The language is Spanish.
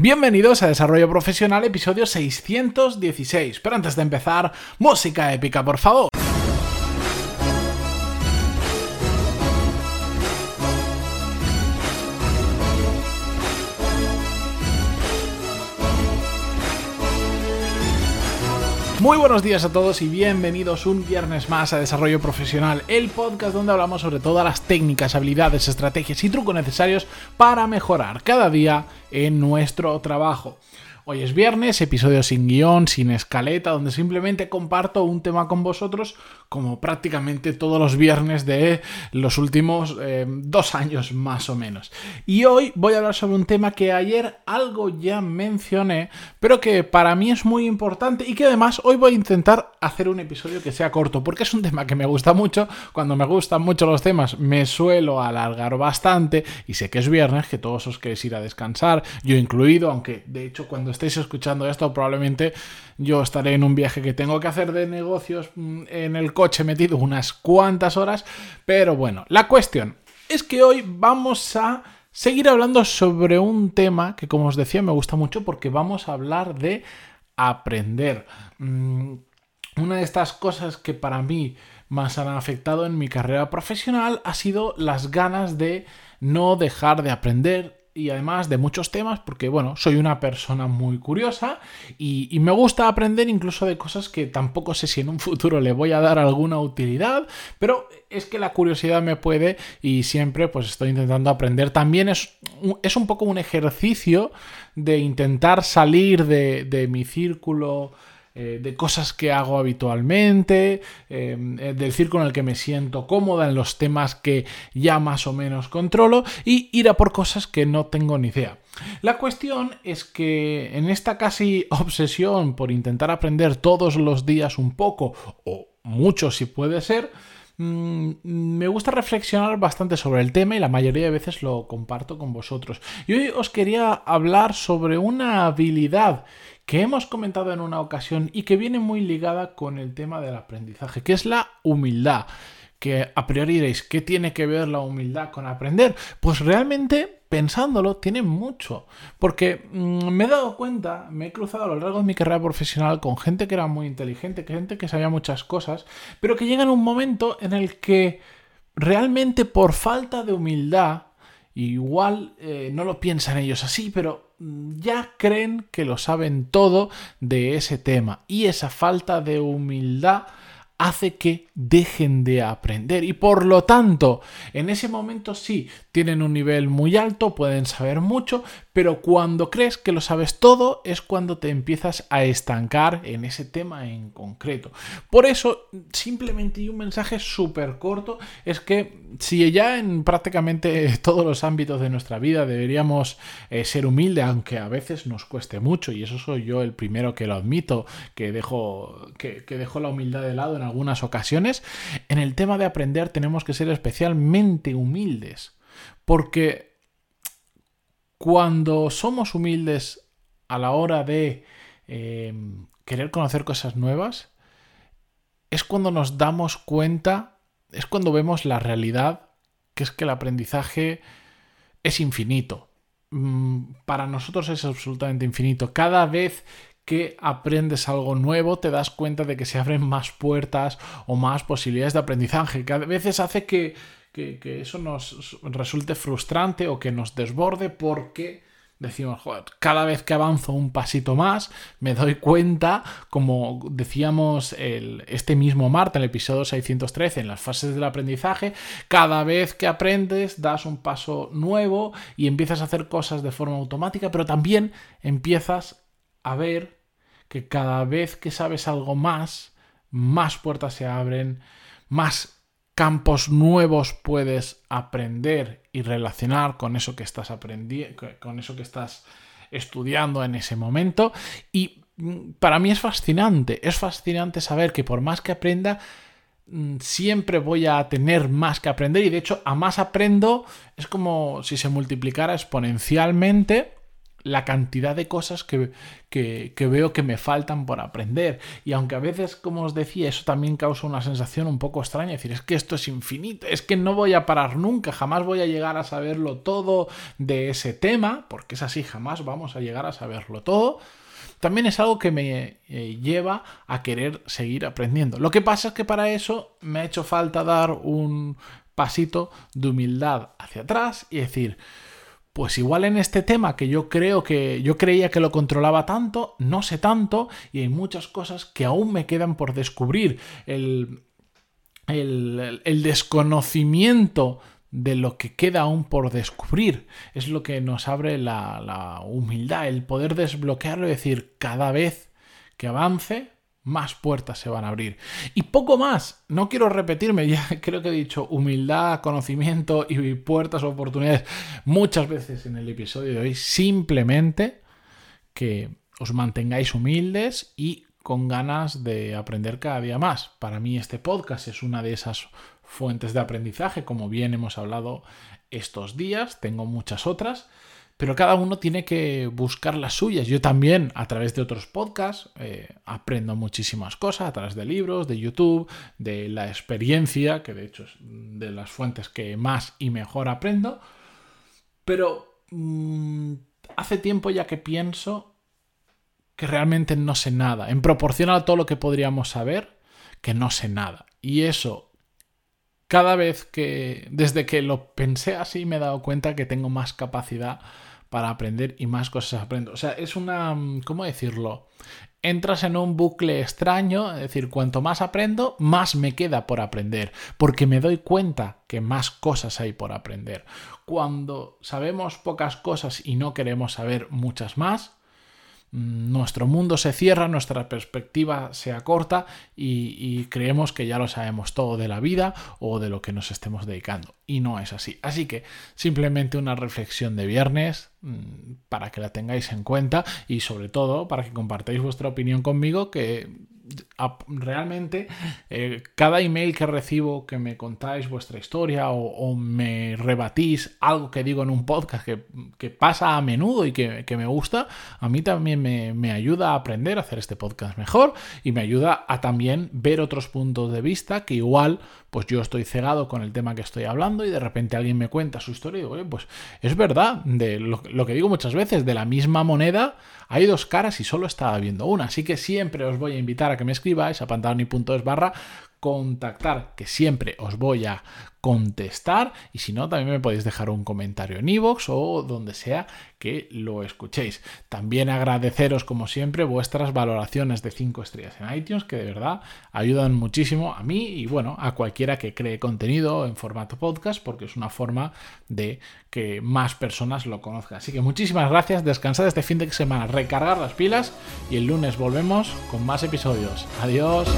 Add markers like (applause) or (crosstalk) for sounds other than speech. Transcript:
Bienvenidos a Desarrollo Profesional, episodio 616. Pero antes de empezar, música épica, por favor. Muy buenos días a todos y bienvenidos un viernes más a Desarrollo Profesional, el podcast donde hablamos sobre todas las técnicas, habilidades, estrategias y trucos necesarios para mejorar cada día en nuestro trabajo. Hoy es viernes, episodio sin guion, sin escaleta, donde simplemente comparto un tema con vosotros, como prácticamente todos los viernes de los últimos eh, dos años más o menos. Y hoy voy a hablar sobre un tema que ayer algo ya mencioné, pero que para mí es muy importante y que además hoy voy a intentar hacer un episodio que sea corto, porque es un tema que me gusta mucho. Cuando me gustan mucho los temas, me suelo alargar bastante y sé que es viernes, que todos os queréis ir a descansar, yo incluido, aunque de hecho cuando estéis escuchando esto, probablemente yo estaré en un viaje que tengo que hacer de negocios mm, en el coche metido unas cuantas horas. Pero bueno, la cuestión es que hoy vamos a seguir hablando sobre un tema que, como os decía, me gusta mucho porque vamos a hablar de aprender. Mm, una de estas cosas que para mí más han afectado en mi carrera profesional ha sido las ganas de no dejar de aprender, y además de muchos temas porque, bueno, soy una persona muy curiosa y, me gusta aprender incluso de cosas que tampoco sé si en un (laughs) futuro le voy a dar alguna utilidad, pero es que la curiosidad me puede y siempre pues estoy intentando aprender. También es, es un poco un ejercicio de intentar salir de, de mi círculo eh, de cosas que hago habitualmente, em, eh, del círculo en el que me siento cómoda, en los temas que ya más o menos controlo y ir a por cosas que no tengo ni idea. La cuestión es que en esta casi (laughs) obsesión por intentar aprender todos los días un poco, o mucho si puede ser, mm, me gusta reflexionar bastante sobre el tema y la mayoría de veces lo comparto con vosotros. Y hoy os quería hablar sobre una habilidad que hemos comentado en una ocasión y que viene muy ligada con el tema del aprendizaje, que es la humildad. Que a priori diréis, ¿qué tiene que ver la humildad con aprender? Pues realmente, pensándolo, tiene mucho. Porque mm, me he dado cuenta, me he cruzado a lo largo de mi carrera profesional con gente que era muy inteligente, gente que sabía muchas cosas, pero que llega en un momento en el que realmente por falta de humildad, igual eh, no lo piensan ellos así, pero ya creen que lo saben todo de ese tema y esa falta de humildad hace que dejen de aprender. Y por lo tanto en ese momento sí tienen un nivel muy alto, pueden saber mucho, pero cuando crees que lo sabes todo es cuando te empiezas a estancar en ese tema en concreto. Por eso simplemente y un mensaje súper corto es que si ya en prácticamente todos los ámbitos de nuestra vida deberíamos eh, ser humildes, aunque a veces nos cueste mucho y eso soy yo el primero que lo admito, que dejo, que, que dejo la humildad de lado en algunas ocasiones, en el tema de aprender tenemos que ser especialmente humildes. Porque cuando somos humildes a la hora de eh, querer conocer cosas nuevas, es cuando nos damos cuenta, es cuando vemos la realidad, que es que el aprendizaje es infinito. Mm, para nosotros es absolutamente infinito. Cada vez que aprendes algo nuevo, te das cuenta de que se abren más puertas o más posibilidades de aprendizaje, que a veces hace que, eso nos resulte frustrante o que nos desborde porque decimos, joder, cada vez que avanzo un pasito más, me doy cuenta, como decíamos el, este mismo martes, en el episodio 613, en las fases del aprendizaje, cada vez que aprendes, das un paso nuevo y empiezas a hacer cosas de forma automática, pero también empiezas a ver que cada vez que sabes algo más, más puertas se abren, más campos nuevos puedes aprender y relacionar con eso que estás aprendiendo, con eso que estás estudiando en ese momento. Y mm, para mí es fascinante, es fascinante saber que por más que aprenda, mm, siempre voy a tener más que aprender y de hecho a más aprendo es como si se multiplicara exponencialmente la cantidad de cosas que, que, veo que me faltan por aprender. Y aunque a veces, como os decía, eso también causa una sensación un poco extraña, decir, es que esto es infinito, es que no voy a parar nunca, jamás voy a llegar a saberlo todo de ese tema, porque es así, jamás vamos a llegar a saberlo todo también es algo que me eh, lleva a querer seguir aprendiendo. Lo que pasa es que para eso me ha hecho falta dar un pasito de humildad hacia atrás y decir, pues igual en este tema que yo creo que yo creía que lo controlaba tanto, no sé tanto y hay muchas cosas que aún me quedan por descubrir. El, el, desconocimiento de lo que queda aún por descubrir. Es lo que nos abre la, la, humildad, el poder desbloquearlo y decir, cada vez que avance, más puertas se van a abrir. Y poco más, no quiero repetirme, (laughs) ya creo que he dicho humildad, conocimiento y puertas, oportunidades muchas veces en el episodio de hoy, simplemente que os mantengáis humildes y con ganas de aprender cada día más. Para mí este podcast es una de esas fuentes de aprendizaje, como bien hemos hablado estos días, tengo muchas otras pero cada uno tiene que buscar las suyas. Yo también, a través de otros podcasts, eh, aprendo muchísimas cosas, a través de libros, de YouTube, de la experiencia, que de hecho es de las fuentes que más y mejor aprendo. Pero mm, hace tiempo ya que pienso que realmente no sé nada. En proporción a todo lo que podríamos saber, que no sé nada. Y eso, cada vez que, desde que lo pensé así, me he dado cuenta que tengo más capacidad para aprender y más cosas aprendo. O sea, es una, mm, ¿cómo decirlo? Entras en un bucle extraño, es decir, cuanto más aprendo, más me queda por aprender, porque me doy cuenta que más cosas hay por aprender. Cuando sabemos pocas cosas y no queremos saber muchas más, nuestro mundo se cierra, nuestra perspectiva se acorta y, creemos que ya lo sabemos todo de la vida o de lo que nos estemos dedicando. Y no es así. Así que simplemente una reflexión de viernes mm, para que la tengáis en cuenta y sobre todo para que compartáis vuestra opinión conmigo que realmente eh, cada email que recibo que me contáis vuestra historia o, me rebatís algo que digo en un podcast que, pasa a menudo y que, me gusta, a mí también me, me, ayuda a aprender a hacer este podcast mejor y me ayuda a también ver otros puntos de vista que igual pues yo estoy cegado con el tema que estoy hablando y de repente alguien me cuenta su historia y digo, oye, pues es verdad, de lo, que digo muchas veces, de la misma moneda hay dos caras y solo estaba viendo una, así que siempre os voy a invitar a que me escribáis a pantaloni.es barra contactar, que siempre os voy a contestar y si no también me podéis dejar un comentario en iVoox o donde sea que lo escuchéis. También agradeceros como siempre vuestras valoraciones de 5 estrellas en iTunes que de verdad ayudan muchísimo a mí y bueno, a cualquiera que cree contenido en formato podcast porque es una forma de que más personas lo conozcan. Así que muchísimas gracias, descansad este fin de semana, recargar las pilas y el lunes volvemos con más episodios. Adiós.